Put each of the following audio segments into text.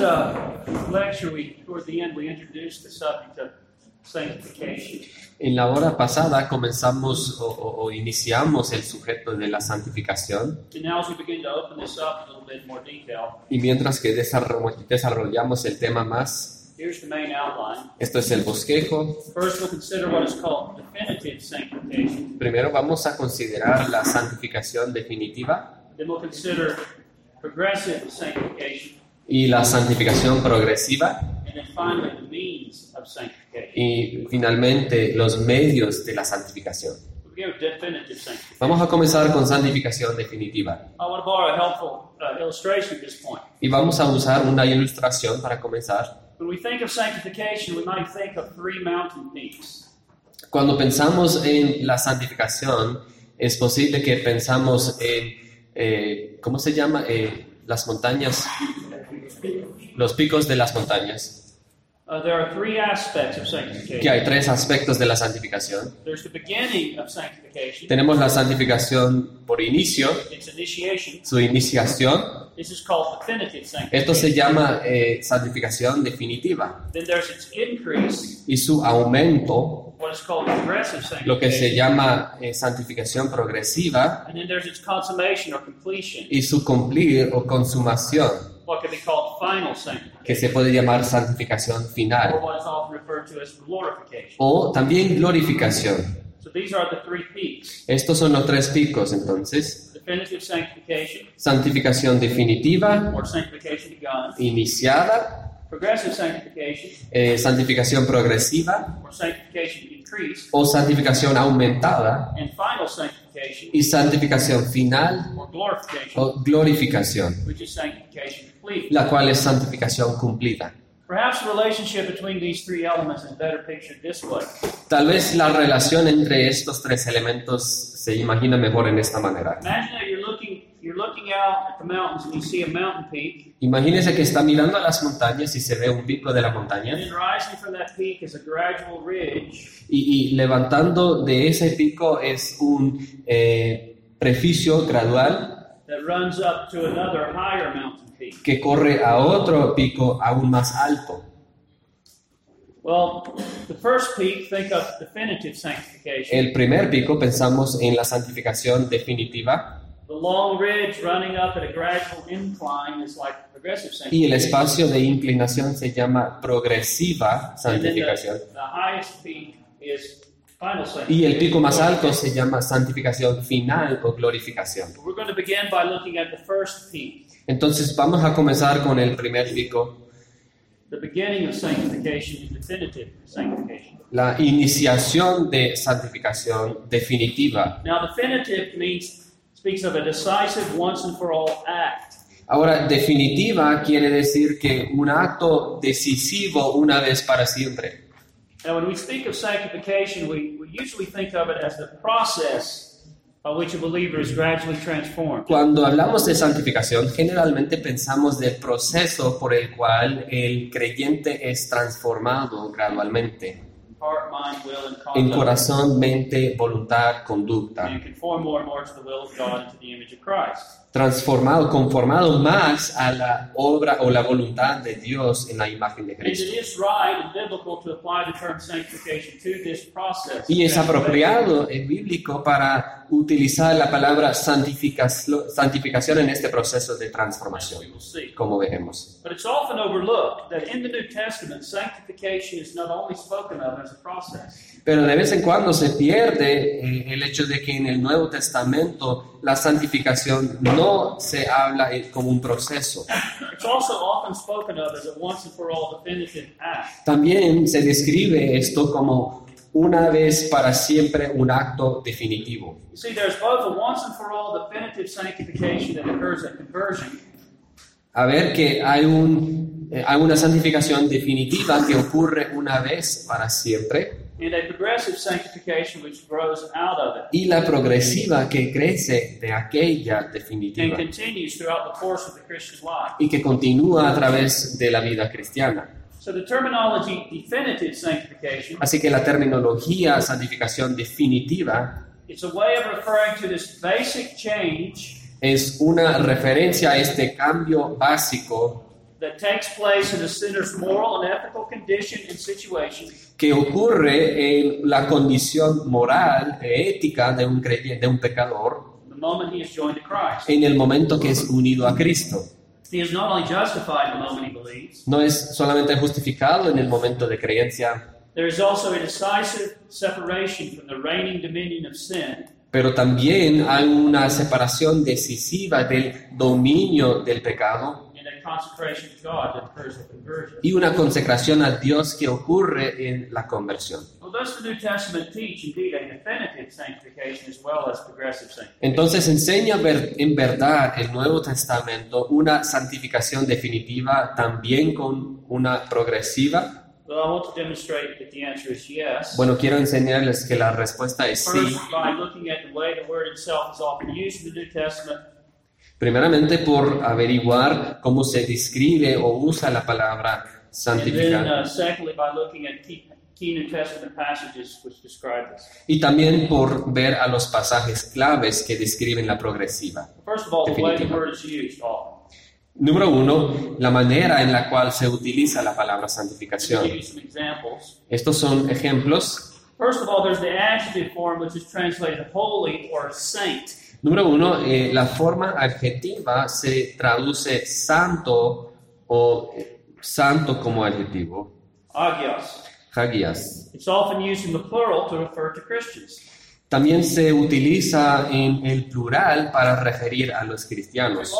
last uh, lecture, we toward the end, we introduced the subject of sanctification. En la hora pasada comenzamos o, o- o iniciamos el sujeto de la santificación And now, as we begin to open this up a little bit more detail, y mientras que desarro- desarrollamos el tema más, here's the main outline. esto es el bosquejo, First, we'll consider what is called definitive sanctification. primero vamos a considerar la santificación definitiva Then we'll consider progressive sanctification, y la santificación progresiva and then finally the means of sanctification. y finalmente los medios de la santificación. Vamos a comenzar con santificación definitiva uh, y vamos a usar una ilustración para comenzar. Cuando pensamos en la santificación, es posible que pensamos en, eh, ¿cómo se llama? Eh, las montañas, los picos de las montañas. Uh, there are three aspects of sanctification. Que hay tres aspectos de la santificación. There's the beginning of sanctification, Tenemos la santificación por inicio, its initiation. su iniciación. This is called definitive Esto se sanctification. llama eh, santificación definitiva. Then there's its increase, Y su aumento, what is called progressive lo que se llama eh, santificación progresiva. And then there's its consummation or completion, Y su cumplir o consumación, what can be called final que se puede llamar santificación or final. what is often referred to as glorification. O también glorificación. So these are the three peaks Estos son los tres picos, entonces. definitive sanctification, Santificación definitiva, or sanctification begun, iniciada, eh, santificación progresiva or sanctification increased, o santificación aumentada and final sanctification, y santificación final or glorification, o glorificación, which is sanctification complete. la cual es santificación cumplida. Perhaps the relationship between these three elements is better pictured this way. Tal vez la relación entre estos tres elementos se imagina mejor en esta manera. Imagine that you're looking you're looking out at the mountains and you see a mountain peak, Imagínese que está mirando a las montañas y se ve un pico de la montaña and then rising from that peak is a gradual ridge y, y levantando de ese pico es un eh, preficio gradual that runs up to another higher mountain peak. que corre a otro pico aún más alto. Well, the first peak, think of definitive sanctification. El primer pico pensamos en la santificación definitiva The long ridge running up at a gradual incline is like progressive y el espacio de inclinación se llama progresiva And then the, santificación the highest peak is final y el pico más alto sanctification. se llama santificación final o glorificación. We're going to begin by looking at the first peak. Entonces vamos a comenzar con el primer pico, The beginning of sanctification is definitive sanctification. la iniciación de santificación definitiva. Now, definitive means speaks of a decisive, once and for all act. Ahora, definitiva quiere decir que un acto decisivo una vez para siempre. Now, when we speak of sanctification, we, we usually think of it as the process by which a believer is gradually transformed. Cuando hablamos de santificación, generalmente pensamos del proceso por el cual el creyente es transformado gradualmente Heart, mind, will, and en conduct. corazón, mente, voluntad, conducta. Transformado, conformado más a la obra o la voluntad de Dios en la imagen de Cristo. Y es apropiado, es bíblico para utilizar la palabra santificación, santificación en este proceso de transformación, como veremos. Pero de vez en cuando se pierde eh, el hecho de que en el Nuevo Testamento la santificación no se habla eh, como un proceso. it's also often spoken of as a once and for all definitive act. También se describe esto como una vez para siempre un acto definitivo. A ver que hay, un, eh, hay una santificación definitiva que ocurre una vez para siempre and a progressive sanctification which grows out of it y la progresiva que crece de aquella and definitiva continues throughout the course of the Christian life. y que continúa a través de la vida cristiana. So the terminology definitive sanctification, Así que la terminología santificación definitiva it's a way of referring to this basic change es una referencia a este cambio básico that takes place in a sinner's moral and ethical condition and situation que ocurre en la condición moral e ética de un creyente, de un pecador, the moment he is joined to Christ. en el momento que es unido a Cristo. He is not only justified the moment he believes, No es solamente justificado en el momento de creencia, there is also a decisive separation from the reigning dominion of sin pero también hay una separación decisiva del dominio del pecado y una consecración a Dios que ocurre en la conversión. Entonces enseña en verdad el Nuevo Testamento una santificación definitiva también con una progresiva. Well, I want to demonstrate that the answer is yes. Bueno, quiero enseñarles que la respuesta es sí. Primeramente por averiguar cómo se describe o usa la palabra santificar. uh. Y también por ver a los pasajes claves que describen la progresiva. Definitiva. Número uno, la manera en la cual se utiliza la palabra santificación. Estos son ejemplos. First of all, there's the adjective form which is translated holy or saint. Número uno, eh, la forma adjetiva se traduce santo o eh, santo como adjetivo. Agios. Hagias. It's often used in the plural to refer to Christians. También se utiliza en el plural para referir a los cristianos.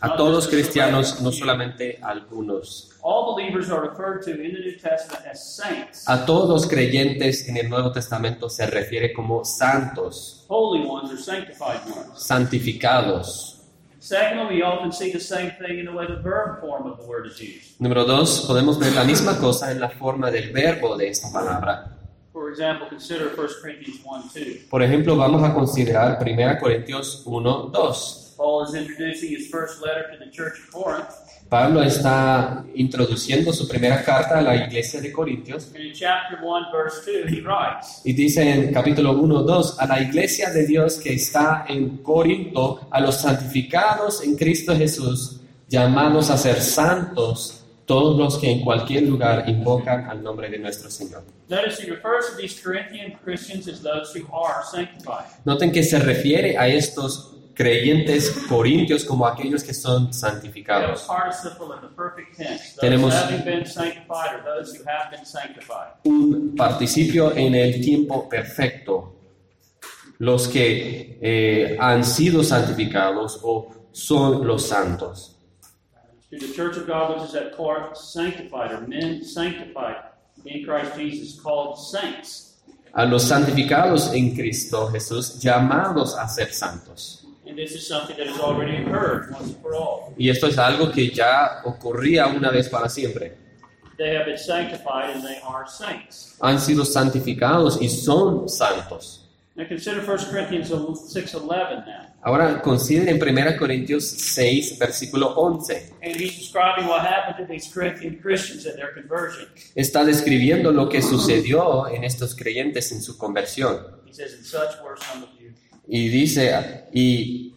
A todos los cristianos, no solamente a algunos. All believers are referred to in the New Testament as saints, A todos los creyentes en el Nuevo Testamento se refiere como santos, holy ones or sanctified ones. santificados. Secondly, we often see the same thing in the way the verb form of the word is used. Número dos, podemos ver la misma cosa en la forma del verbo de esta palabra. For example, consider 1 Corinthians 1 2. Por ejemplo, vamos a considerar 1 Corintios 1, 2. Paul is introducing his first letter to the church of Corinth, Pablo está introduciendo su primera carta a la iglesia de Corintios and in chapter 1, verse 2, he writes, y dice en capítulo 1, 2, a la iglesia de Dios que está en Corinto, a los santificados en Cristo Jesús, llamados a ser santos, todos los que en cualquier lugar invocan al nombre de nuestro Señor. Notice he refers to these Corinthian Christians as those who are sanctified. Noten que se refiere a estos creyentes corintios como aquellos que son santificados. Tenemos-. Un participio en el tiempo perfecto. Los que eh, han sido santificados o son los santos. To the church of God which is at Corinth, sanctified or men sanctified in Christ Jesus, called saints. A los santificados en Cristo Jesús, llamados a ser santos. And this is something that has already occurred once and for all. Y esto es algo que ya ocurría una vez para siempre. They have been sanctified and they are saints. Han sido santificados y son santos. Now consider 1 Corinthians 6.11 now. Ahora consideren 1 Corintios 6, versículo 11. And he's describing what happened to these Corinthian Christians at their conversion. Está describiendo lo que sucedió en estos creyentes en su conversión. Y dice, y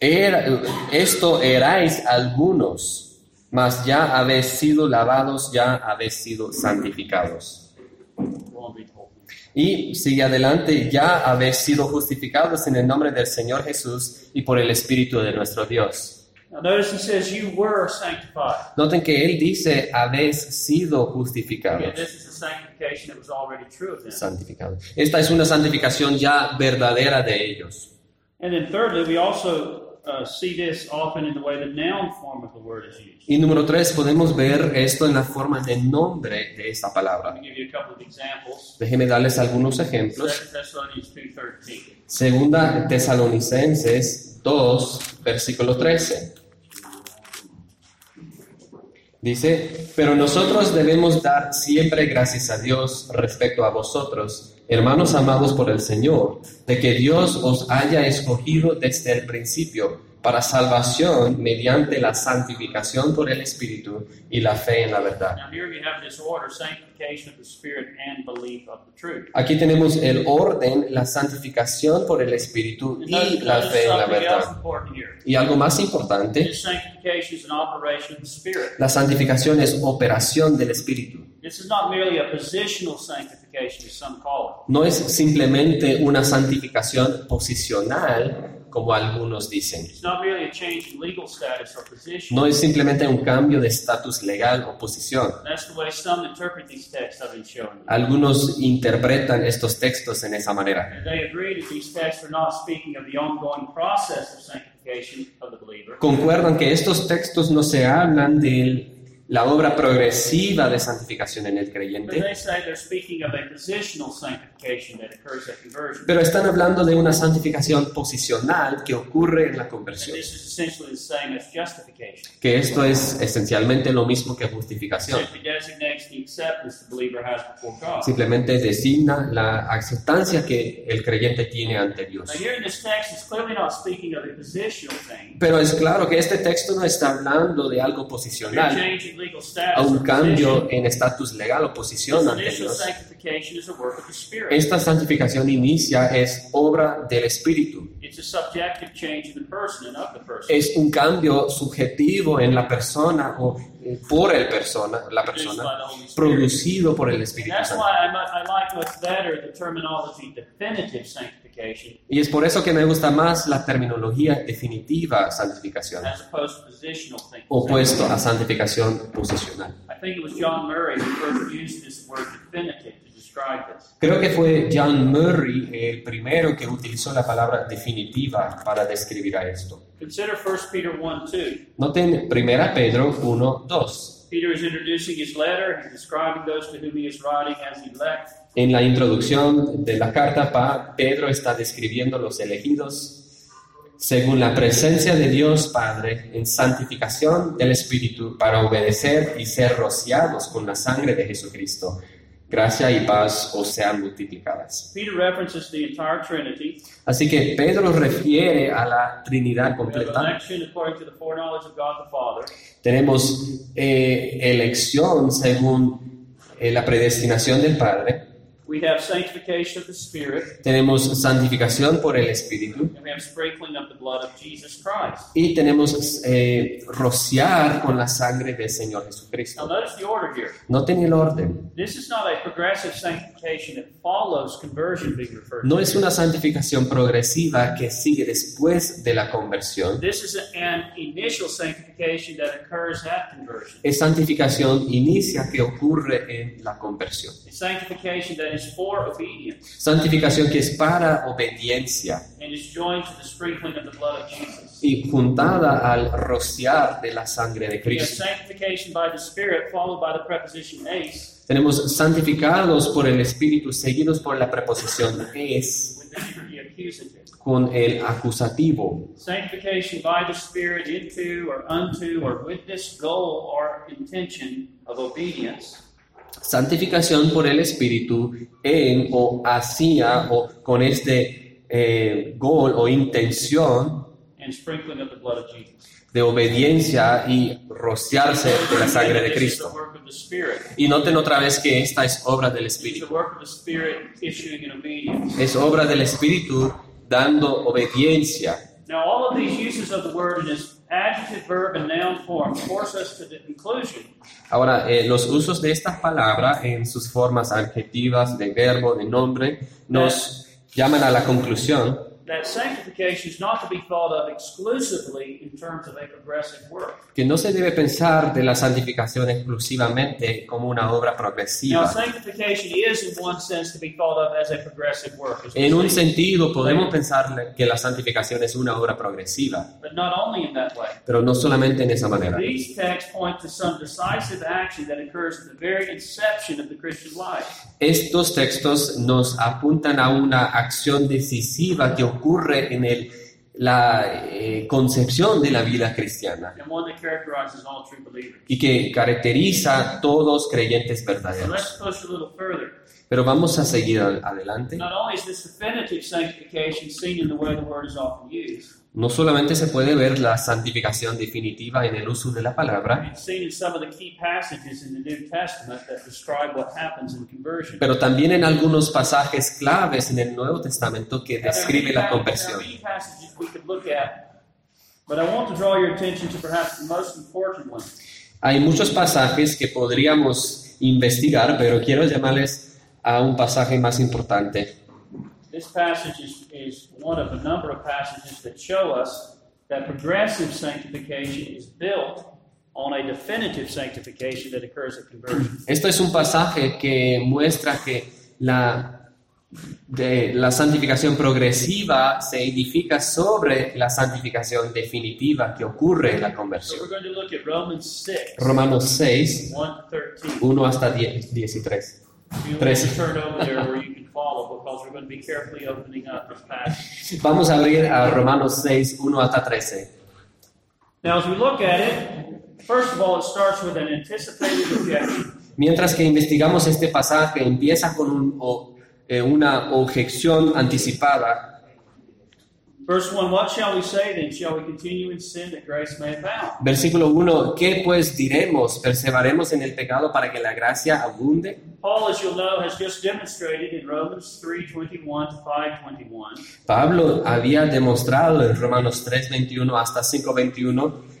era- esto erais algunos, mas ya habéis sido lavados, ya habéis sido santificados. Y sigue adelante, ya habéis sido justificados en el nombre del Señor Jesús y por el Espíritu de nuestro Dios. Now notice he says, You were sanctified. Noten que él dice, habéis sido justificados. this is a sanctification that was already true of them. Santificados. Esta es una santificación ya verdadera de ellos. And then thirdly, we also uh, see this often in the way the noun form of the word is used. Y número tres, podemos ver esto en la forma de nombre de esta palabra. Give you a couple of examples. Déjenme darles algunos 2 ejemplos. Thessalonians 2.13. Segunda Tesalonicenses 2, versículo 13. Dice, pero nosotros debemos dar siempre gracias a Dios respecto a vosotros, hermanos amados por el Señor, de que Dios os haya escogido desde el principio, para salvación mediante la santificación por el Espíritu y la fe en la verdad. Now, here you have this order sanctification of the Spirit and belief of the truth. Aquí tenemos el orden, la santificación por el Espíritu y la fe en la verdad. Y algo más importante, la santificación es operación del Espíritu. This is not merely a positional sanctification, as some call No es simplemente una santificación posicional, como algunos dicen. No es simplemente un cambio de estatus legal o posición. Algunos interpretan estos textos en esa manera. And they agree that these texts are not speaking of the ongoing process of sanctification of the believer, Concuerdan que estos textos no se hablan de la obra progresiva de santificación en el creyente, they say they're speaking of a positional sanctification that occurs at conversion. pero están hablando de una santificación posicional que ocurre en la conversión. Que esto es esencialmente lo mismo que justificación. Simplemente designa la aceptancia que el creyente tiene ante Dios. Pero es claro que este texto no está hablando de algo posicional, a un cambio en estatus legal o posición ante Dios. Esta santificación inicia es obra del Espíritu. It's a subjective change in the person and of the person. Es un cambio subjetivo en la persona o eh, por el persona, la persona, producido por el Espíritu Santo. Y es por eso que me gusta más la terminología definitiva santificación, as opposed to positional thinking. opuesto a santificación posicional. Creo que fue John Murray el primero que utilizó la palabra definitiva para describir a esto. Consider 1 Peter 1 2. Noten 1 Pedro 1, 2. Peter is introducing his letter, he's describing those to whom he is writing as elect. En la introducción de la carta, Pedro está describiendo los elegidos según la presencia de Dios Padre en santificación del Espíritu para obedecer y ser rociados con la sangre de Jesucristo. Gracia y paz os sean multiplicadas. Peter references the entire Trinity. Así que Pedro refiere a la Trinidad completa. Tenemos eh, elección según eh, la predestinación del Padre. We have sanctification of the Spirit, Tenemos santificación por el Espíritu. and we have sprinkling of the blood of Jesus Christ. Y tenemos eh, rociar con la sangre del Señor Now, Jesucristo. notice the order here. Noten el orden. This is not a progressive sanctification that follows conversion being referred No to. es una santificación progresiva que sigue después de la conversión. This is an initial sanctification that occurs at conversion. Es santificación inicia que ocurre en la conversión. A sanctification that is for obedience Santificación que es para obediencia and is joined to the sprinkling of the blood of Jesus. y juntada al rociar de la sangre de Cristo. sanctification by the Spirit, followed by the preposition ace, Tenemos santificados por el Espíritu seguidos por la preposición es with the, the accusative. con el acusativo. Sanctification by the Spirit into or unto or with this goal or intention of obedience. Santificación por el Espíritu en o hacia o con este eh, gol o intención de obediencia y rociarse de la sangre de This Cristo. Y noten otra vez que esta es obra del Espíritu. Es obra del Espíritu dando obediencia. Now, all of these uses of the word in its adjective, verb, and noun form force us to the conclusion. Ahora, eh, los usos de esta palabra en sus formas adjetivas, de verbo, de nombre, nos llaman a la conclusión that sanctification is not to be thought of exclusively in terms of a progressive work. que no se debe pensar de la santificación exclusivamente como una obra Now, progresiva. sanctification is, in one sense, to be thought of as a progressive work, as En un sentido, podemos pensar que la santificación es una obra progresiva, but not only in that way. pero no solamente en esa manera. These texts point to some decisive action that occurs at the very inception of the Christian life. Estos textos nos apuntan a una acción decisiva que ocurre en el, la eh, concepción de la vida cristiana. Y que caracteriza a todos creyentes verdaderos. Pero vamos a seguir adelante. No solamente se puede ver la santificación definitiva en el uso de la palabra, pero también en algunos pasajes claves en el Nuevo Testamento que describe la conversión. Hay muchos pasajes que podríamos investigar, pero quiero llamarles a un pasaje más importante. This passage is, is one of a number of passages that show us that progressive sanctification is built on a definitive sanctification that occurs at conversion. Esto es un pasaje que muestra que la, de, la santificación progresiva se edifica sobre la santificación definitiva que ocurre en la So conversión. we're going to look at Romans 6, Romanos 6, 1 to 13. 1 hasta 10, 13. Vamos a abrir a Romanos 6, 1 hasta 13. Now, as we look at it, first of all, it starts with an anticipated objection. Mientras que investigamos este pasaje, empieza con un- o- eh, una objeción anticipada. Versículo 1, ¿qué pues diremos? ¿Perseveraremos en el pecado para que la gracia abunde? Paul, as you'll know, has just demonstrated in Romans 3:21 to 5:21 Pablo había demostrado en Romanos 3, 21 hasta 5, 21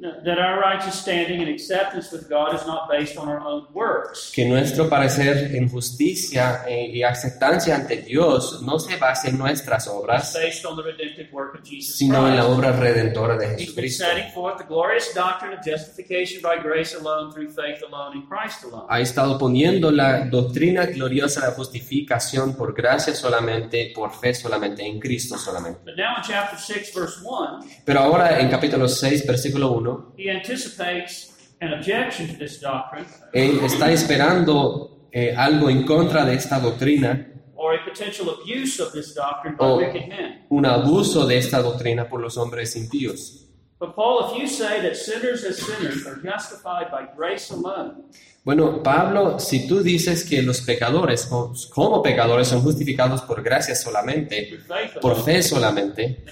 that our righteous standing and acceptance with God is not based on our own works, que nuestro parecer en justicia eh, y aceptancia ante Dios no se basa en nuestras it's obras, based on the redemptive work of Jesus sino en la obra redentora de Jesucristo. setting forth the glorious doctrine of justification by grace alone, through faith alone, in Christ alone. Ha estado poniendo la doctrina gloriosa de justificación por gracia solamente, por fe solamente, en Cristo solamente. But now in chapter 6, verse 1, Pero ahora en capítulo 6, versículo 1, he anticipates an objection to this doctrine él está esperando eh, algo en contra de esta doctrina, or a potential abuse of this doctrine by wicked men. un abuso de esta doctrina por los hombres impíos. Bueno, Pablo, si tú dices que los pecadores co- como pecadores son justificados por gracia solamente, por fe solamente?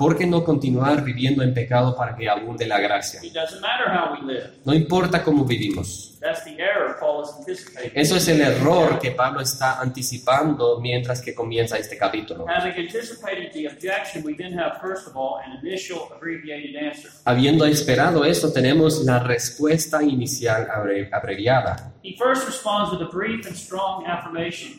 ¿por qué no continuar viviendo en pecado para que abunde la gracia? No importa cómo vivimos. That's the error Paul is anticipating. Eso es el error que Pablo está anticipando mientras que comienza este capítulo. Having anticipated the objection, we then have, first of all, an initial abbreviated answer. Habiendo esperado esto, tenemos la respuesta inicial abre- abreviada. He first responds with a brief and strong affirmation.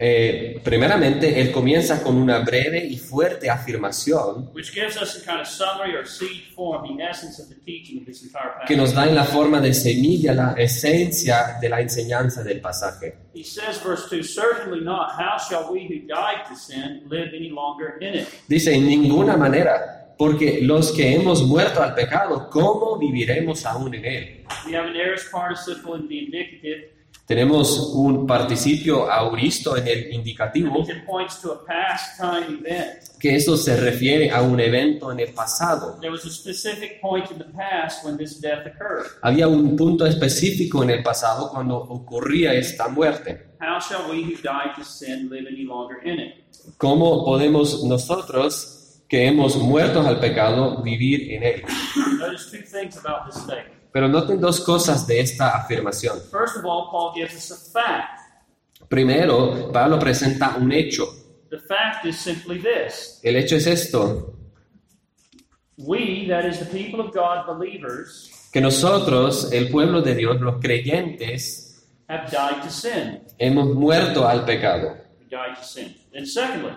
Eh, primeramente, él comienza con una breve y fuerte afirmación which gives us a kind of summary or seed form, the essence of the teaching of this entire que nos da en la forma de semilla la esencia de la enseñanza del pasaje. He says, verse 2, Certainly not. How shall we who died to sin live any longer in it? Dice, en ninguna manera, porque los que hemos muerto al pecado, ¿cómo viviremos aún en él? We have an aorist participle in the indicative, Tenemos un participio auristo en el indicativo, que eso se refiere a un evento en el pasado. There was a specific point in the past when this death occurred. Había un punto específico en el pasado cuando ocurría esta muerte. How shall we who died to sin live any longer in it? ¿Cómo podemos nosotros, que hemos muerto al pecado, vivir en él? Pero noten dos cosas de esta afirmación. First of all, Paul gives us a fact. Primero, Pablo presenta un hecho. The fact is simply this El hecho es esto, We, that is the people of God, believers, que nosotros, el pueblo de Dios, los creyentes, have died to sin. hemos muerto al pecado. We died to sin. And secondly,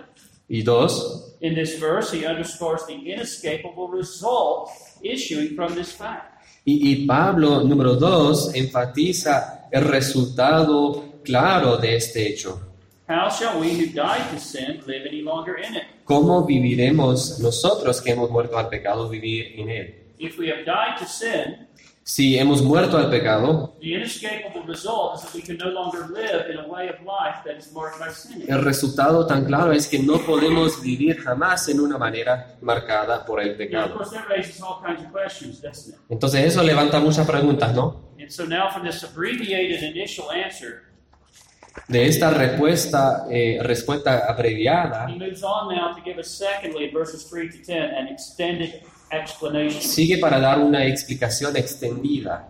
Y dos, in this verse, he underscores the inescapable result issuing from this fact. Y, y Pablo, número dos, enfatiza el resultado claro de este hecho. How shall we who died to sin live any longer in it? ¿Cómo viviremos nosotros que hemos muerto al pecado vivir en él? If we have died to sin, Si hemos muerto al pecado, el resultado tan claro es que no podemos vivir jamás en una manera marcada por el pecado. Entonces eso levanta muchas preguntas, ¿no? De esta respuesta, eh, respuesta abreviada, he moves on now to give us secondly in verses 3 to 10 an extended explanation. sigue para dar una explicación extendida.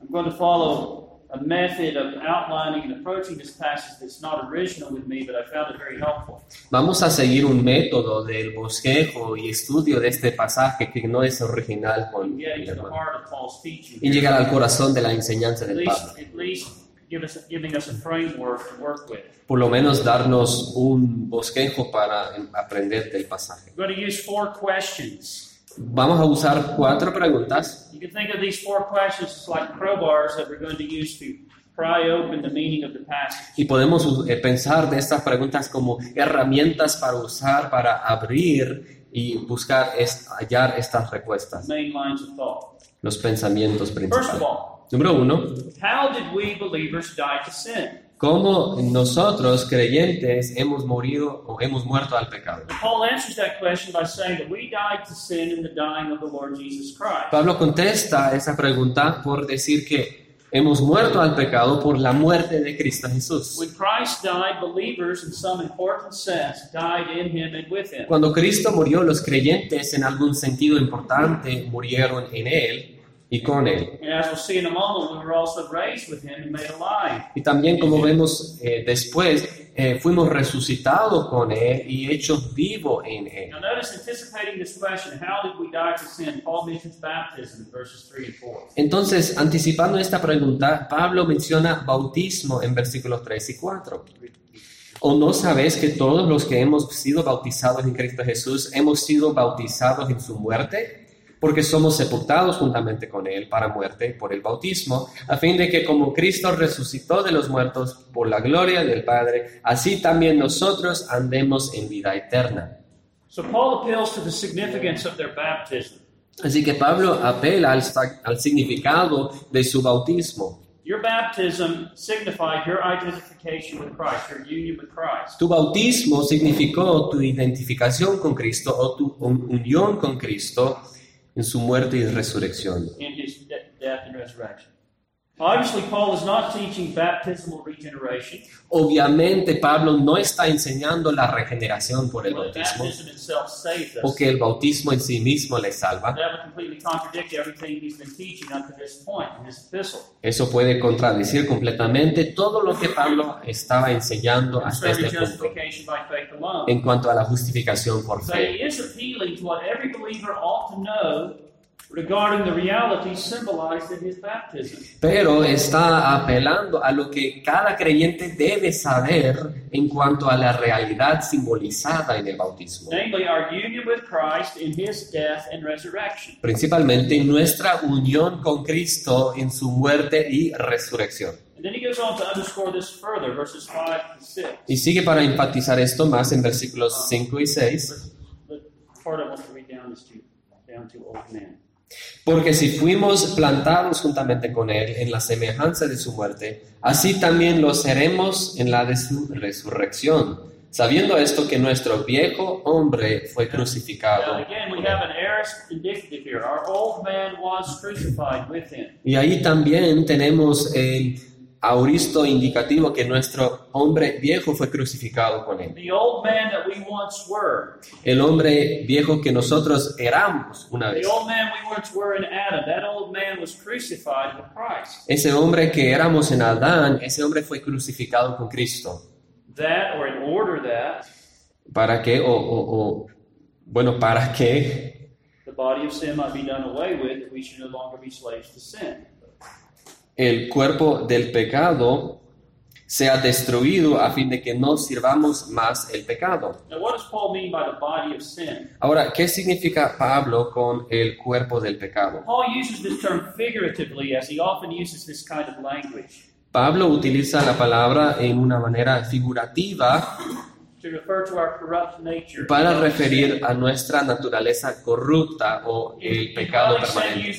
I'm going to follow a method of outlining and approaching this passage that's not original with me, but I found it very helpful. Vamos a seguir un método del bosquejo y estudio de este pasaje que no es original con hermano. teaching. y llegar al corazón de la enseñanza del with. Por lo menos darnos un bosquejo para aprender del pasaje. Vamos a usar cuatro preguntas. You can think of these four questions as like crowbars that we're going to use to pry open the meaning of the passage. Y podemos eh, pensar de estas preguntas como herramientas para usar, para abrir y buscar, es- hallar estas respuestas, Main lines of thought. los pensamientos First of principales. all, Número uno, how did we believers die to sin? ¿Cómo nosotros creyentes hemos morido o hemos muerto al pecado? Paul answers that question by saying that we died to sin in the dying of the Lord Jesus Christ. Pablo contesta esa pregunta por decir que hemos muerto al pecado por la muerte de Cristo Jesús. Cuando Cristo murió, los creyentes en algún sentido importante murieron en Él y con Él. Y también, como vemos eh, después, eh, fuimos resucitados con Él y hechos vivos en Él. Now, notice anticipating this question, how did we die to sin? Paul mentions baptism in verses 3 and 4. Entonces, anticipando esta pregunta, Pablo menciona bautismo en versículos 3 y 4. ¿O no sabes que todos los que hemos sido bautizados en Cristo Jesús hemos sido bautizados en su muerte? Porque somos sepultados juntamente con Él para muerte por el bautismo, a fin de que como Cristo resucitó de los muertos por la gloria del Padre, así también nosotros andemos en vida eterna. So, Paul appeals to the significance of their baptism. Así que Pablo apela al, al significado de su bautismo. Your baptism signified your identification with Christ, your union with Christ. Tu bautismo significó tu identificación con Cristo o tu un- unión con Cristo en su muerte y resurrección. Obviously, Paul is not teaching baptismal regeneration. Obviamente Pablo no está enseñando la regeneración por el Well, bautismo o que el bautismo en sí mismo le salva. Eso puede contradecir completamente todo lo que Pablo estaba enseñando hasta este punto en cuanto a la justificación por fe. Pero está apelando a lo que cada creyente debe saber en cuanto a la realidad simbolizada en el bautismo. Namely, our union with Christ in his death and resurrection. Principalmente nuestra unión con Cristo en su muerte y resurrección. And then he goes on to underscore this further, verses 5 to 6. Y sigue para enfatizar esto más en versículos 5 y 6. Porque si fuimos plantados juntamente con Él en la semejanza de su muerte, así también lo seremos en la de su resurrección, sabiendo esto que nuestro viejo hombre fue crucificado. Y ahí también tenemos el auristo indicativo que nuestro hombre viejo fue crucificado con Él. The old man that we once were, El hombre viejo que nosotros éramos una vez. Ese hombre que éramos en Adán, ese hombre fue crucificado con Cristo. That, or in order that, ¿Para qué? O, o- o, bueno, ¿para qué? the body of sin might be done away with, that we should no longer be slaves to sin. El cuerpo del pecado sea destruido a fin de que no sirvamos más el pecado. Ahora, ¿qué significa Pablo con el cuerpo del pecado? Pablo utiliza la palabra en una manera figurativa para referir a nuestra naturaleza corrupta o el pecado permanente.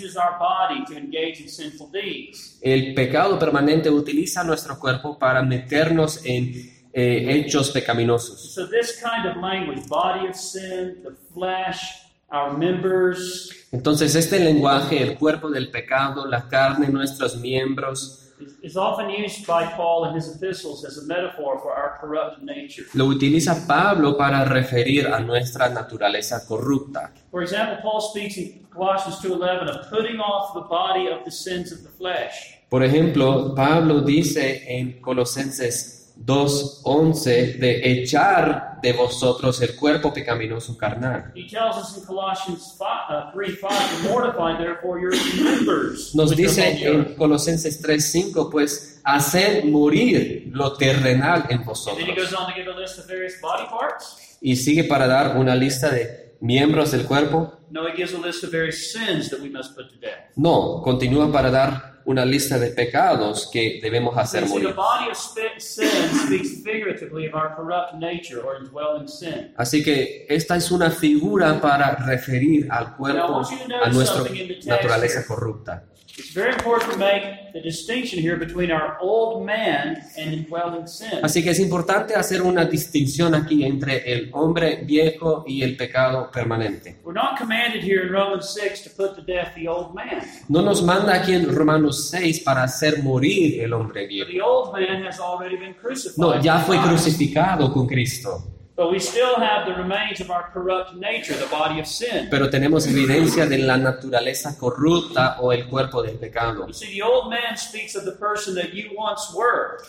El pecado permanente utiliza nuestro cuerpo para meternos en eh, hechos pecaminosos. So this kind of language, body of sin, the flesh, our members, Entonces este lenguaje, el cuerpo del pecado, la carne, nuestros miembros, is, often used by Paul in his epistles as a metaphor for our corrupt nature. lo utiliza Pablo para referir a nuestra naturaleza corrupta. For example, Paul speaks in Colossians 2.11 of putting off the body of the sins of the flesh. Por ejemplo, Pablo dice en Colosenses 2.11 de echar de vosotros el cuerpo pecaminoso carnal. He tells us in Colossians 5, uh, 3, 5, to mortify therefore your members. Nos dice among the earth." en Colosenses 3.5, pues, hacer morir lo terrenal en And then he vosotros. goes on to give a list of various body parts. Y sigue para dar una lista de miembros del cuerpo. No, continúa para dar una lista de pecados que debemos hacer morir. Así que esta es una figura para referir al cuerpo, a nuestra naturaleza corrupta. It's very important to make the distinction here between our old man and indwelling sin. Así que es importante hacer una distinción aquí entre el hombre viejo y el pecado permanente. We're not commanded here in Romans 6 to put to death the old man. No nos manda aquí en Romanos 6 para hacer morir el hombre viejo. the old man has already been crucified. No, ya fue crucificado con Cristo. But we still have the remains of our corrupt nature, the body of sin. Pero tenemos evidencia de la naturaleza corrupta o el cuerpo del pecado. You see, the old man speaks of the person that you once were.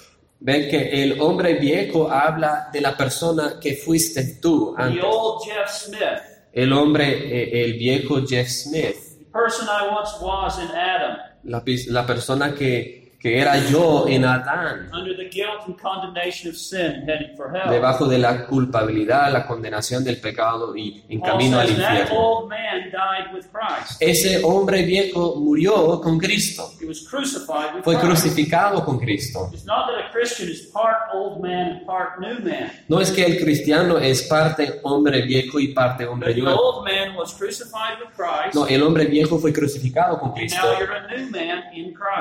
Ven que el hombre viejo habla de la persona que fuiste tú The antes. old Jeff Smith. El hombre, eh, el viejo Jeff Smith. The person I once was in Adam, La, pis- la persona que, que era yo en Adán. debajo de la culpabilidad, la condenación del pecado y en camino al infierno. Ese hombre viejo murió con Cristo, fue crucificado con Cristo. It's not that a Christian is part old man and part new man. No es que el cristiano es parte hombre viejo y parte hombre nuevo. No, el hombre viejo fue crucificado con Cristo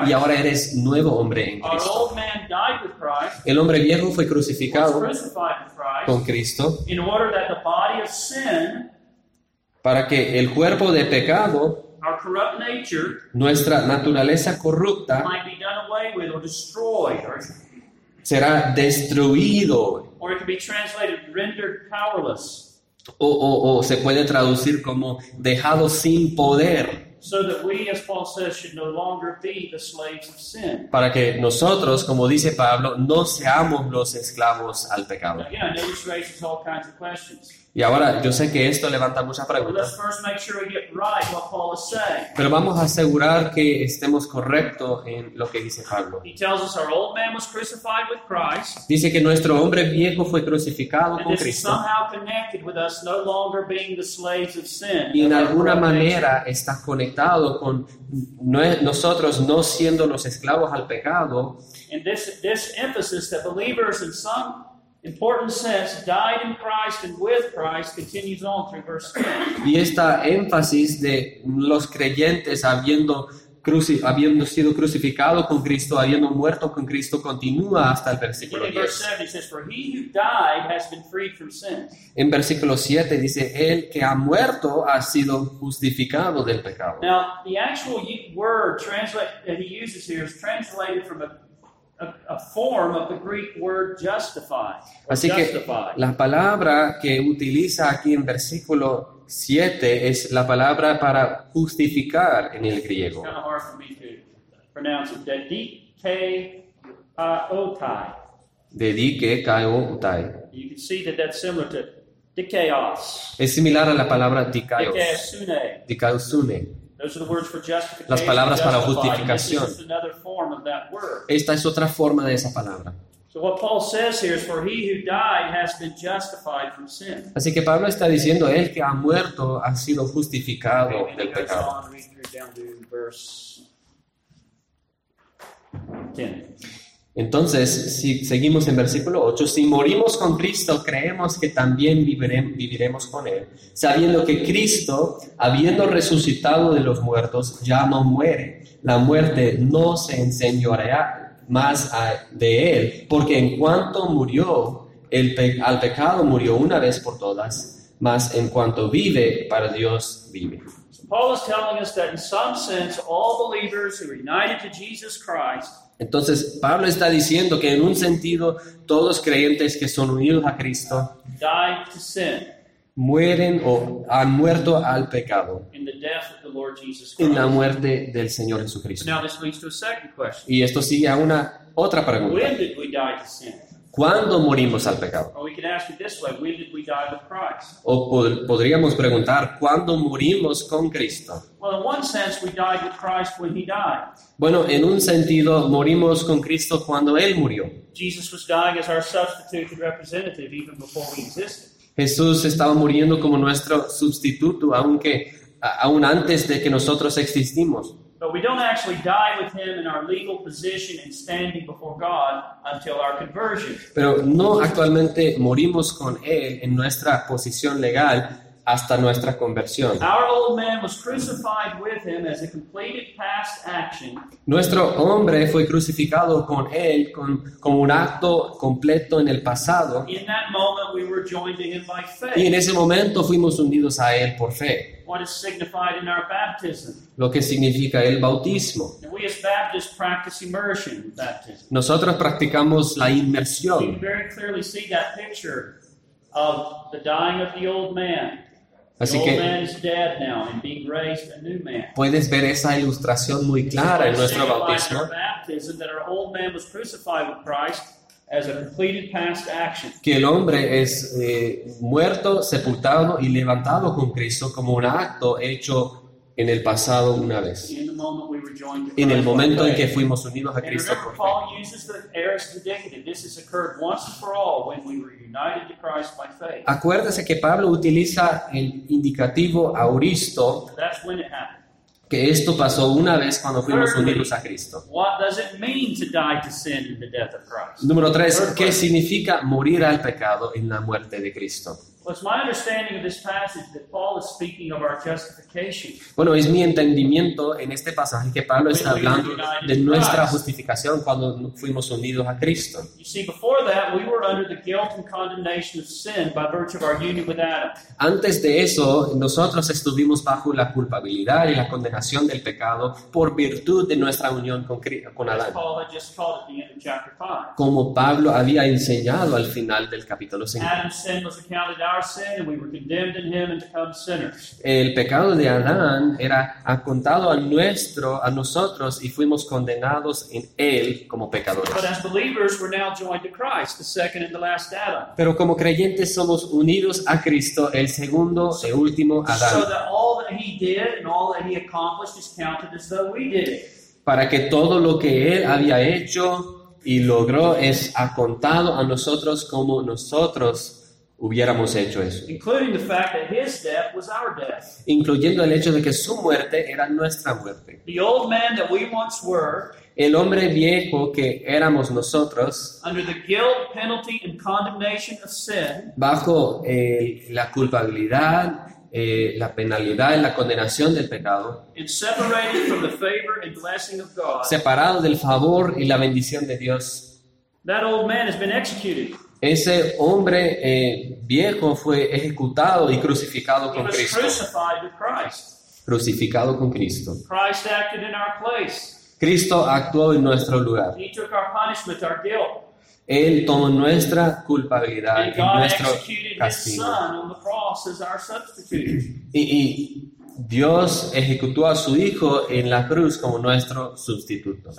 y ahora eres nuevo hombre en Cristo. old man died with Christ, El hombre viejo fue crucificado con Cristo para que el cuerpo de pecado, our corrupt nature, nuestra naturaleza corrupta, might be done away with or destroyed, or, será destruido. or it could be translated rendered powerless, o, o- o se puede traducir como dejado sin poder, so that we, as Paul says, should no longer be the slaves of sin. para que nosotros, como dice Pablo, no seamos los esclavos al pecado. Y ahora yo sé que esto levanta muchas preguntas, pero vamos a asegurar que estemos correctos en lo que dice Pablo. Dice que nuestro hombre viejo fue crucificado con Cristo y en alguna manera está conectado con no- nosotros no siendo los esclavos al pecado, And this, this emphasis that believers, in some important sense, died in Christ and with Christ continues on through verse 10. Y esta énfasis de los creyentes habiendo, cruci- habiendo sido crucificado con Cristo, habiendo muerto con Cristo, continúa hasta el versículo Beginning in verse 10. 7, he says, For he who died has been freed from sin. En versículo 7 dice, el que ha muerto ha sido justificado del pecado. Now, the actual word translate, that he uses here is translated from a, Así que la palabra que utiliza aquí en versículo 7 es la palabra para justificar en el It's griego. kind of hard for me to pronounce it. Dedikeotai. Dedique, kaio, utai. You can see that that's similar to dikeos. Es similar a la palabra dikaios, Dikeosune. Dikausune. Those are the words for justification. Las palabras para justificación. Esta es otra forma de esa palabra. Así que Pablo está diciendo, el que ha muerto ha sido justificado del pecado. On, read through down to verse 10. Entonces, si seguimos en versículo 8, si morimos con Cristo, creemos que también vivire- viviremos con Él, sabiendo que Cristo, habiendo resucitado de los muertos, ya no muere. La muerte no se enseñorea más de Él, porque en cuanto murió, el al pecado murió una vez por todas, mas en cuanto vive, para Dios vive. Paul is telling us that in some sense, all believers who are united to Jesus Christ Entonces, Pablo está diciendo que en un sentido, todos creyentes que son unidos a Cristo mueren o han muerto al pecado en la muerte del Señor Jesucristo. Now, this leads to a second question. Y esto sigue a una otra pregunta. ¿Cuándo morimos al pecado? Or we could ask it this way when did we die with Christ? O pod- podríamos preguntar, ¿cuándo morimos con Cristo? Well, in one sense, we died with Christ when he died. Bueno, en un sentido, morimos con Cristo cuando Él murió. Jesus was dying as our substitute and representative even before we existed. Jesús estaba muriendo como nuestro sustituto, aunque aún antes de que nosotros existimos. But we don't actually die with him in our legal position and standing before God until our conversion. Pero no actualmente morimos con Él en nuestra posición legal hasta nuestra conversión. Our old man was crucified with him as a completed past action Nuestro hombre fue crucificado con Él con, como un acto completo en el pasado In that moment, we were joined to him by y en ese momento fuimos unidos a Él por fe, what is signified in our baptism. lo que significa el bautismo. And we as Baptists practice immersion in baptism. Nosotros practicamos la You can inmersión, very clearly see that picture of the dying of the old man. Así que man is dead now and being raised a new man. puedes ver esa ilustración muy clara en nuestro bautismo. As a completed past action. que el hombre es eh, muerto, sepultado y levantado con Cristo como un acto hecho en el pasado una vez, In the moment we were joined to en el momento en que fuimos unidos a Cristo por fe. Paul uses the aorist indicative. This has occurred once and for all when we were united to Christ by faith. Acuérdese que Pablo utiliza el indicativo auristo, que esto pasó una vez cuando fuimos unidos a Cristo. What does it mean to die to sin in the death of Christ? Número tres, ¿qué significa morir al pecado en la muerte de Cristo? Well, it's my understanding of this passage that Paul is speaking of our justification. Bueno, es mi entendimiento en este pasaje que Pablo está hablando de nuestra justificación cuando fuimos unidos a Cristo. You see, before that, we were under the guilt and condemnation of sin by virtue of our union with Adam. Antes de eso, nosotros estuvimos bajo la culpabilidad y la condenación del pecado por virtud de nuestra unión con, con Adán, Paul had just taught at the end of chapter 5. como Pablo había enseñado al final del capítulo 5. Adam's sin was accounted our sin, and we were condemned in him and become sinners. El pecado de Adán era acontado a nuestro, a nosotros y fuimos condenados en él como pecadores. But as believers, we're now joined to Christ, the second and the last Adam. Pero como creyentes somos unidos a Cristo, el segundo e último So Adán, that all that he did and all that he accomplished is counted as though we did it. para que todo lo que él había hecho y logró es acontado a nosotros como nosotros hubiéramos hecho eso, including the fact that his death was our death. incluyendo el hecho de que su muerte era nuestra muerte. The old man that we once were, El hombre viejo que éramos nosotros, under the guilt, penalty, and condemnation of sin, bajo eh, la culpabilidad, eh, la penalidad y la condenación del pecado, and separated from the favor and blessing of God, separado del favor y la bendición de Dios, that old man has been executed. Ese hombre eh, viejo fue ejecutado y crucificado con Cristo, crucificado con Cristo. Christ acted in our place. Cristo actuó en nuestro lugar. He took our punishment, our guilt. Él tomó nuestra culpabilidad y nuestro castigo. Y, y Dios ejecutó a su Hijo en la cruz como nuestro sustituto,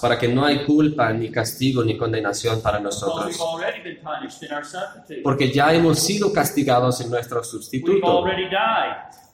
para que no hay culpa, ni castigo, ni condenación para nosotros. Porque ya hemos sido castigados en nuestro sustituto.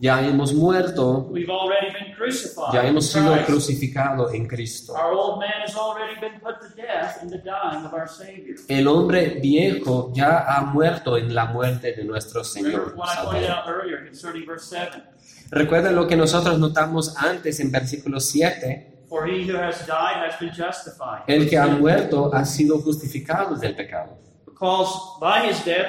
Ya hemos muerto, We've already been crucified. ya hemos sido Christ. crucificados en Cristo. Our old man has already been put to death in the dying of our Savior. El hombre viejo ya ha muerto en la muerte de nuestro Señor. what I pointed Salvador. out earlier concerning verse 7. Recuerden lo que nosotros notamos antes en versículo 7. For he who has died has been justified. El que ha muerto ha sido justificado del pecado. Because by his death,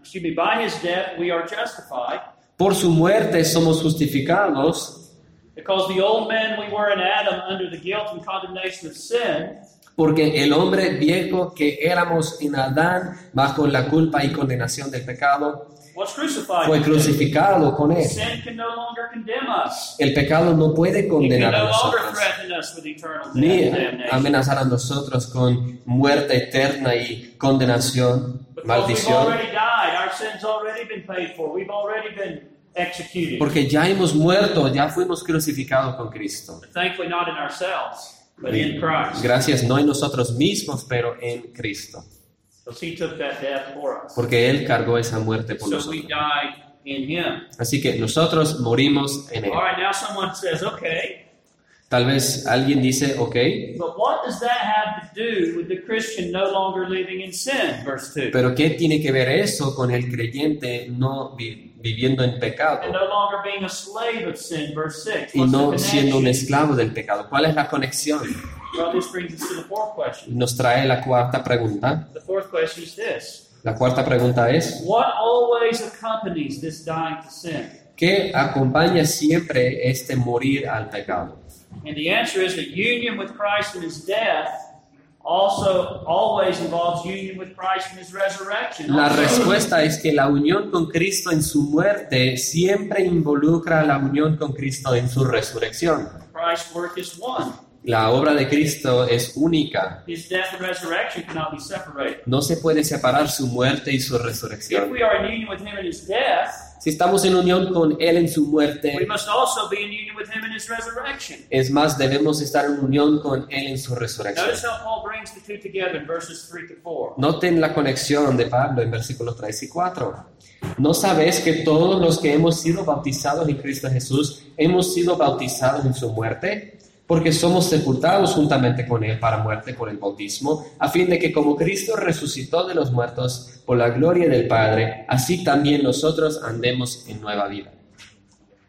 excuse me, by his death we are justified. Por su muerte somos justificados, Because the old man we were in Adam under the guilt and condemnation of sin Porque el hombre viejo que éramos en Adán bajo la culpa y condenación del pecado. Fue crucificado con él. El pecado no puede condenar a nosotros, ni amenazar a nosotros con muerte eterna y condenación, maldición, porque ya hemos muerto, ya fuimos crucificados con Cristo. But thankfully, not in ourselves, but in Christ. Gracias no en nosotros mismos, pero en Cristo, porque Él cargó esa muerte por So we nosotros. died in Him. Así que nosotros morimos en Él. All right, now someone says, okay, Tal vez alguien dice, ok, but what does that have to do with the Christian no longer living in sin? Verse 2. pero ¿qué tiene que ver eso con el creyente no vi- viviendo en pecado? And no longer being a slave of sin, verse 6. y no siendo un esclavo del pecado. ¿Cuál es la conexión? Well, this brings us to the fourth question. Nos trae la cuarta pregunta. The fourth question is this La cuarta pregunta es, What always accompanies this dying to sin? ¿qué acompaña siempre este morir al pecado? And the answer is that union with Christ in his death also always involves union with Christ in his resurrection. La respuesta es que la unión con Cristo en su muerte siempre involucra la unión con Cristo en su resurrección. Christ's work is one. La obra de Cristo es única. His death and resurrection cannot be separated. No se puede separar su muerte y su If resurrección. we are in union with him in his death, Si estamos en unión con Él en su we muerte, must also be in union with him in his resurrection. es más, debemos estar en unión con Él en su resurrección. Notice how Paul brings the two together in verses 3 to 4. Noten la conexión de Pablo en versículos 3 y 4. ¿No sabéis que todos los que hemos sido bautizados en Cristo Jesús hemos sido bautizados en su muerte? Porque somos sepultados juntamente con Él para muerte por el bautismo, a fin de que como Cristo resucitó de los muertos por la gloria del Padre, así también nosotros andemos en nueva vida.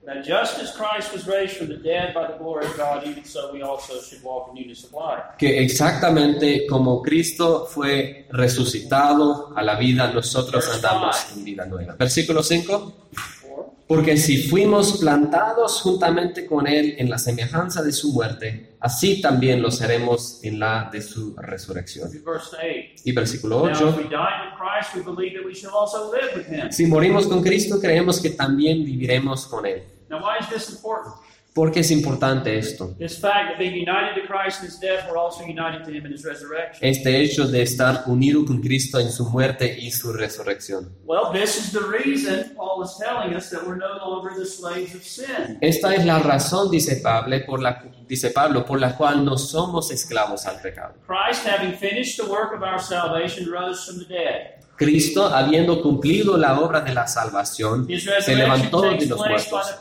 That just as Christ was raised from the dead by the glory of God, even so we also should walk in newness of life. Que exactamente como Cristo fue resucitado a la vida, nosotros andamos en vida nueva. Versículo 5. Porque si fuimos plantados juntamente con Él en la semejanza de su muerte, así también lo seremos en la de su resurrección. Verse 8. Y versículo Now, if 8. we die with Christ, we believe that we shall also live with him. Si morimos con Cristo, creemos que también viviremos con Él. Now, why is this important? ¿Por qué es importante esto? Este hecho de estar unido con Cristo en su muerte y su resurrección. Well, this is the reason Paul is telling us that we're no longer the slaves of sin. Esta es la razón, dice Pablo, por la, dice Pablo, por la cual no somos esclavos al pecado. Cristo, habiendo cumplido la obra de la salvación, se levantó de los muertos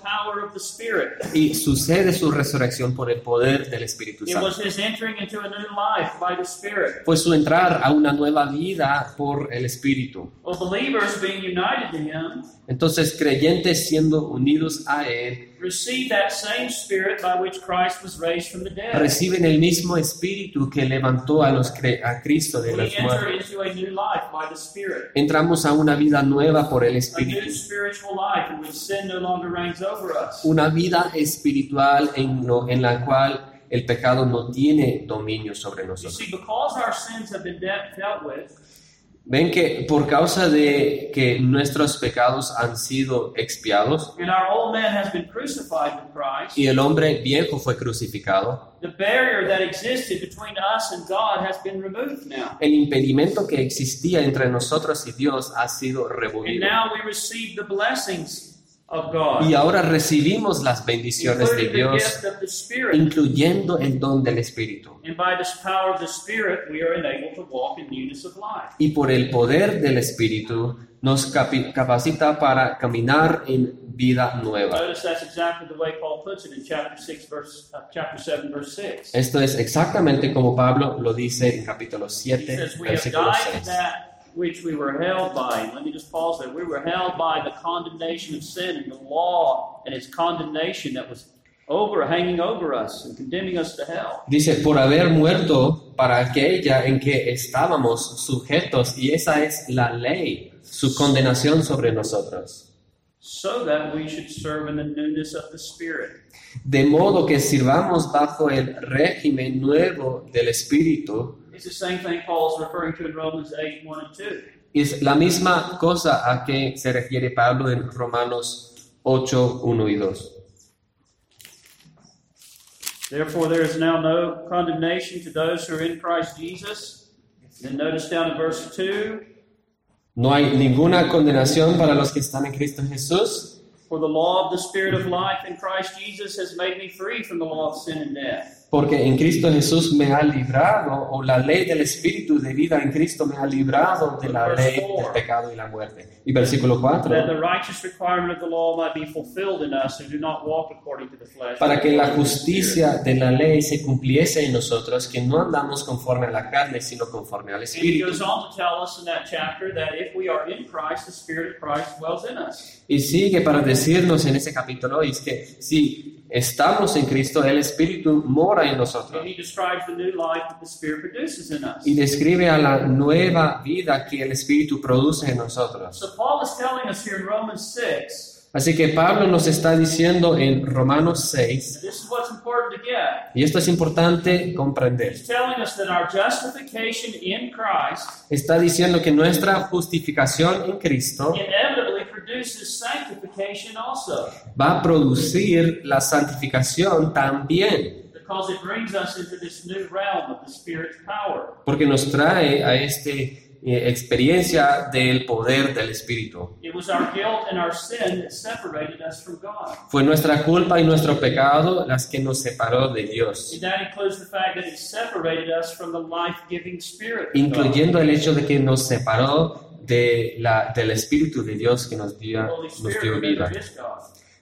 y sucede su resurrección por el poder del Espíritu It Santo. Fue su entrar a una nueva vida por el Espíritu. Entonces, creyentes siendo unidos a Él, receive that same Spirit by which Christ was raised from the dead. reciben el mismo Espíritu que levantó a, los cre- a Cristo de We los enter muertos. into a new life by the Spirit. Entramos a una vida nueva por el Espíritu. spiritual life in which sin no longer reigns over us. Una vida espiritual en, lo- en la cual el pecado no tiene dominio sobre nosotros. Ven que por causa de que nuestros pecados han sido expiados and our old man has been crucified with Christ, y el hombre viejo fue crucificado, the barrier that existed between us and God has been removed now. el impedimento que existía entre nosotros y Dios ha sido And removido. now we receive the blessings Y ahora recibimos las bendiciones de Dios, incluyendo el don del Espíritu. And by this power of the Spirit, we are enabled to walk in newness of life. Y por el poder del Espíritu nos capacita para caminar en vida nueva. Uh. Esto es exactamente como Pablo lo dice en capítulo He 7, says, "We have versículo died to 6. Which we were held by." Let me just pause there. We were held by the condemnation of sin and the law and its condemnation that was over, hanging over us and condemning us to hell. Dice, por haber muerto para aquella en que estábamos sujetos, y esa es la ley, su condenación sobre nosotros. so that we should serve in the newness of the Spirit. De modo que sirvamos bajo el régimen nuevo del Espíritu. It's the same thing Paul's referring to in Romans 8 1 and 2. Es la misma cosa a que se refiere Pablo en Romanos 8, 1 y 2. Therefore, there is now no condemnation to those who are in Christ Jesus. Then notice down in verse 2 No hay ninguna condenación para los que están en Cristo Jesús, For the law of the Spirit of life in Christ Jesus has made me free from the law of sin and death. Porque en Cristo Jesús me ha librado, o la ley del Espíritu de vida en Cristo me ha librado de la ley del pecado y la muerte. Y versículo 4. That the righteous requirement of the law might be fulfilled in us who do not walk according to the flesh. Para que la justicia de la ley se cumpliese en nosotros, que no andamos conforme a la carne, sino conforme al Espíritu. Y sigue para decirnos en ese capítulo, es que si estamos en Cristo, el Espíritu mora en nosotros. Y describe a la nueva vida que el Espíritu produce en nosotros. So Paul is telling us here in Romans 6, Así que Pablo nos está diciendo en Romanos 6, and this is what's important to get. y esto es importante comprender, He's telling us that our justification in Christ está diciendo que nuestra justificación en Cristo inevitably produces sanctification also, va a producir la santificación también, because it brings us into this new realm of the Spirit's power. porque nos trae a esta experiencia del poder del Espíritu. It was our guilt and our sin that separated us from God. Fue nuestra culpa y nuestro pecado las que nos separó de Dios, And that includes the fact that it separated us from the life-giving Spirit. of God. incluyendo el hecho de que nos separó de la, del Espíritu de Dios que nos dio, nos dio vida.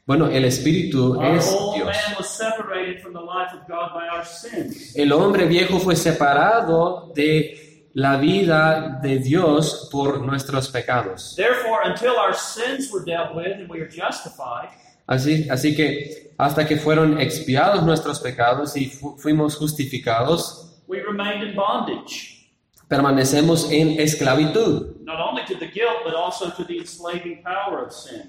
Bueno, el Espíritu es Dios. El hombre viejo fue separado de la vida de Dios por nuestros pecados. Therefore, until our sins were dealt with and we are justified, Así, así que hasta que fueron expiados nuestros pecados y fu- fuimos justificados, we remained in bondage, permanecemos en esclavitud.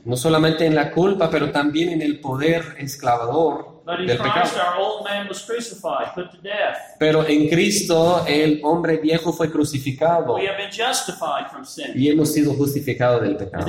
No solamente en la culpa, pero también en el poder esclavador del pecado. our old man was crucified, put to death. Pero en Cristo el hombre viejo fue crucificado We have been justified from sin. y hemos sido justificados del pecado.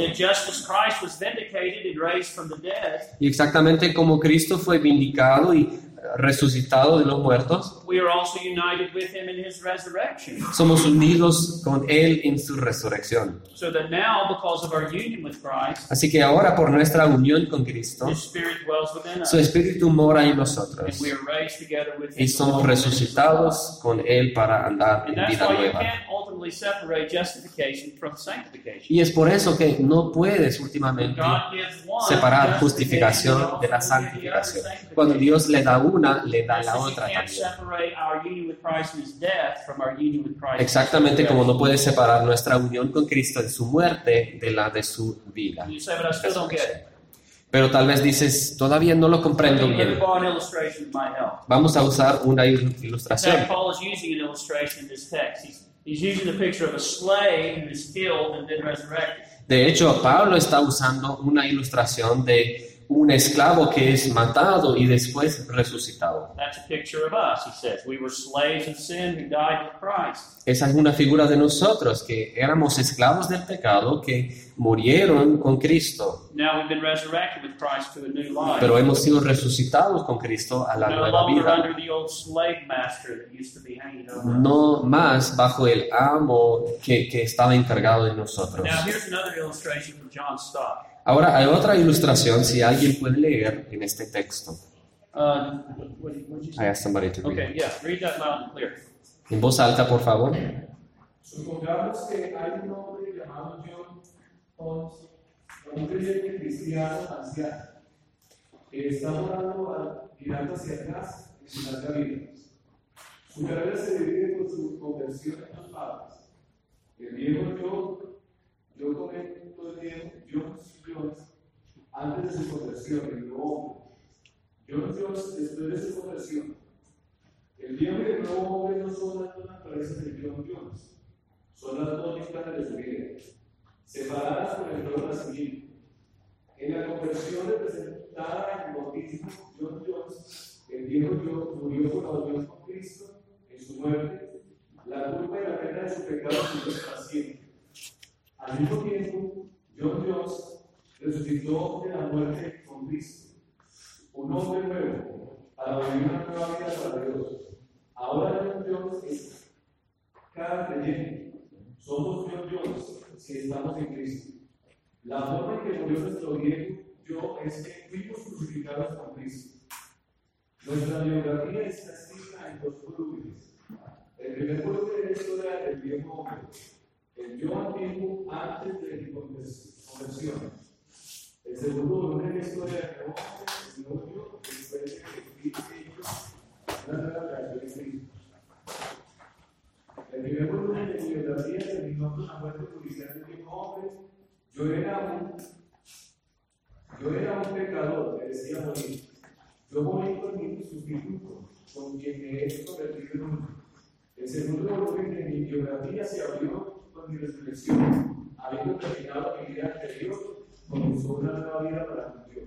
Y exactamente como Cristo fue vindicado y resucitado de los muertos, we are also united with him in his resurrection. somos unidos con Él en su resurrección. So that now, because of our union with Christ, Así que ahora por nuestra unión con Cristo, his spirit dwells within us. su Espíritu mora en And nosotros we are raised together with y somos resucitados con Él para andar And en that's vida why you nueva. can't ultimately separate justification from sanctification. Y es por eso que no puedes últimamente separar justificación de la santificación. Cuando Dios le da una, le da la otra también. Separate our union with Christ in his death from our union with Christ in his Exactamente como no puedes separar nuestra unión con Cristo en su muerte de la de su vida. And you say, but I still don't get it. Pero tal vez dices, todavía no lo comprendo bien. Vamos a usar una ilustración. De hecho, Pablo está usando una ilustración de un esclavo que es matado y después resucitado. That's a picture of us, he says. We were slaves of sin who died with Christ. Esa es una figura de nosotros, que éramos esclavos del pecado, que murieron con Cristo, Now we've been resurrected with Christ to a new life. pero hemos sido resucitados con Cristo a la nueva vida. No más bajo el amo que, que estaba encargado de nosotros. John. Ahora hay otra ilustración, si alguien puede leer en este texto. Uh, what, what'd you I asked somebody to read. Okay, yeah, read that loud and clear. En voz alta, por favor. Supongamos que hay un hombre llamado John Holmes, un creyente cristiano anciano, que está orando al- mirando hacia atrás en su larga vida. Su carrera se divide por su conversión en dos partes. El viejo yo, yo comento el viejo Jones Jones antes de su conversión, el nuevo hombre. Jones Jones después de su conversión. El viejo y el nuevo hombre no son las dos naturalezas de John Jones son las dos hispanas de su vida, separadas por el nuevo nacimiento. En la conversión representada en el bautismo, John Jones, el viejo yo, murió por la unión con Cristo en su muerte. La culpa y la pena de su pecado para siempre. Al mismo tiempo, John Jones resucitó de la muerte con Cristo. Un hombre nuevo, para vivir una nueva vida para Dios. Ahora John Jones es cada creyente. Somos John Jones si estamos en Cristo. La forma en que murió nuestro viejo yo es que fuimos crucificados con Cristo. Nuestra biografía está escrita en dos volúmenes. El primer volumen es historia del viejo hombre, el yo antiguo antes de mi conversión. El segundo volumen es historia del hombre, el yo, después de que la nueva creación. El primer volumen de biografía terminó con la muerte judicial del viejo hombre. Yo era un, yo era un pecador, me decía morir. Yo morí por mi sustituto, con quien me he convertido en uno. El segundo volumen de mi biografía se abrió con mi resurrección, habiendo terminado mi vida anterior, comenzó una nueva vida para Dios.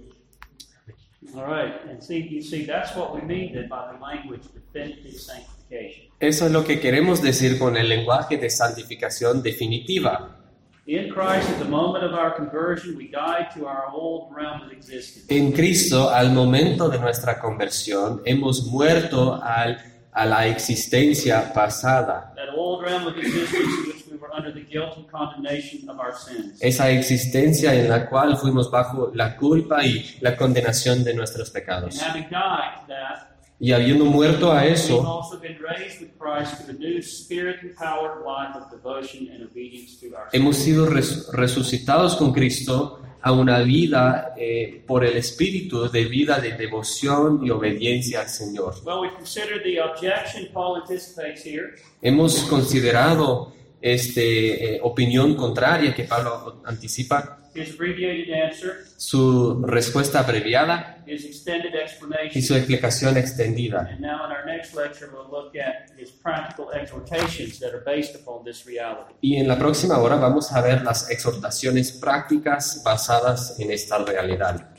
All right, and see, you see, that's what we mean then by the language definitive sanctification. Eso es lo que queremos decir con el lenguaje de santificación definitiva. In Christ, at the moment of our conversion, we died to our old realm of existence. En Cristo, al momento de nuestra conversión, hemos muerto al, a la existencia pasada. That old realm of existence in which we were under the guilt and condemnation of our sins. Esa existencia en la cual fuimos bajo la culpa y la condenación de nuestros And pecados. having died to that, Y habiendo muerto a eso, also been raised with Christ to a new spirit-empowered life of devotion and obedience to our hemos sido res- resucitados con Cristo a una vida eh, por el Espíritu de vida de devoción y obediencia al Señor. Well, we've considered the objection Paul anticipates here. Hemos considerado este, eh, opinión contraria que Pablo anticipa, his abbreviated answer, su respuesta abreviada his extended y su explicación extendida. And now in our next lecture, we'll look at his practical exhortations that are based upon this reality. Y en la próxima hora vamos a ver las exhortaciones prácticas basadas en esta realidad.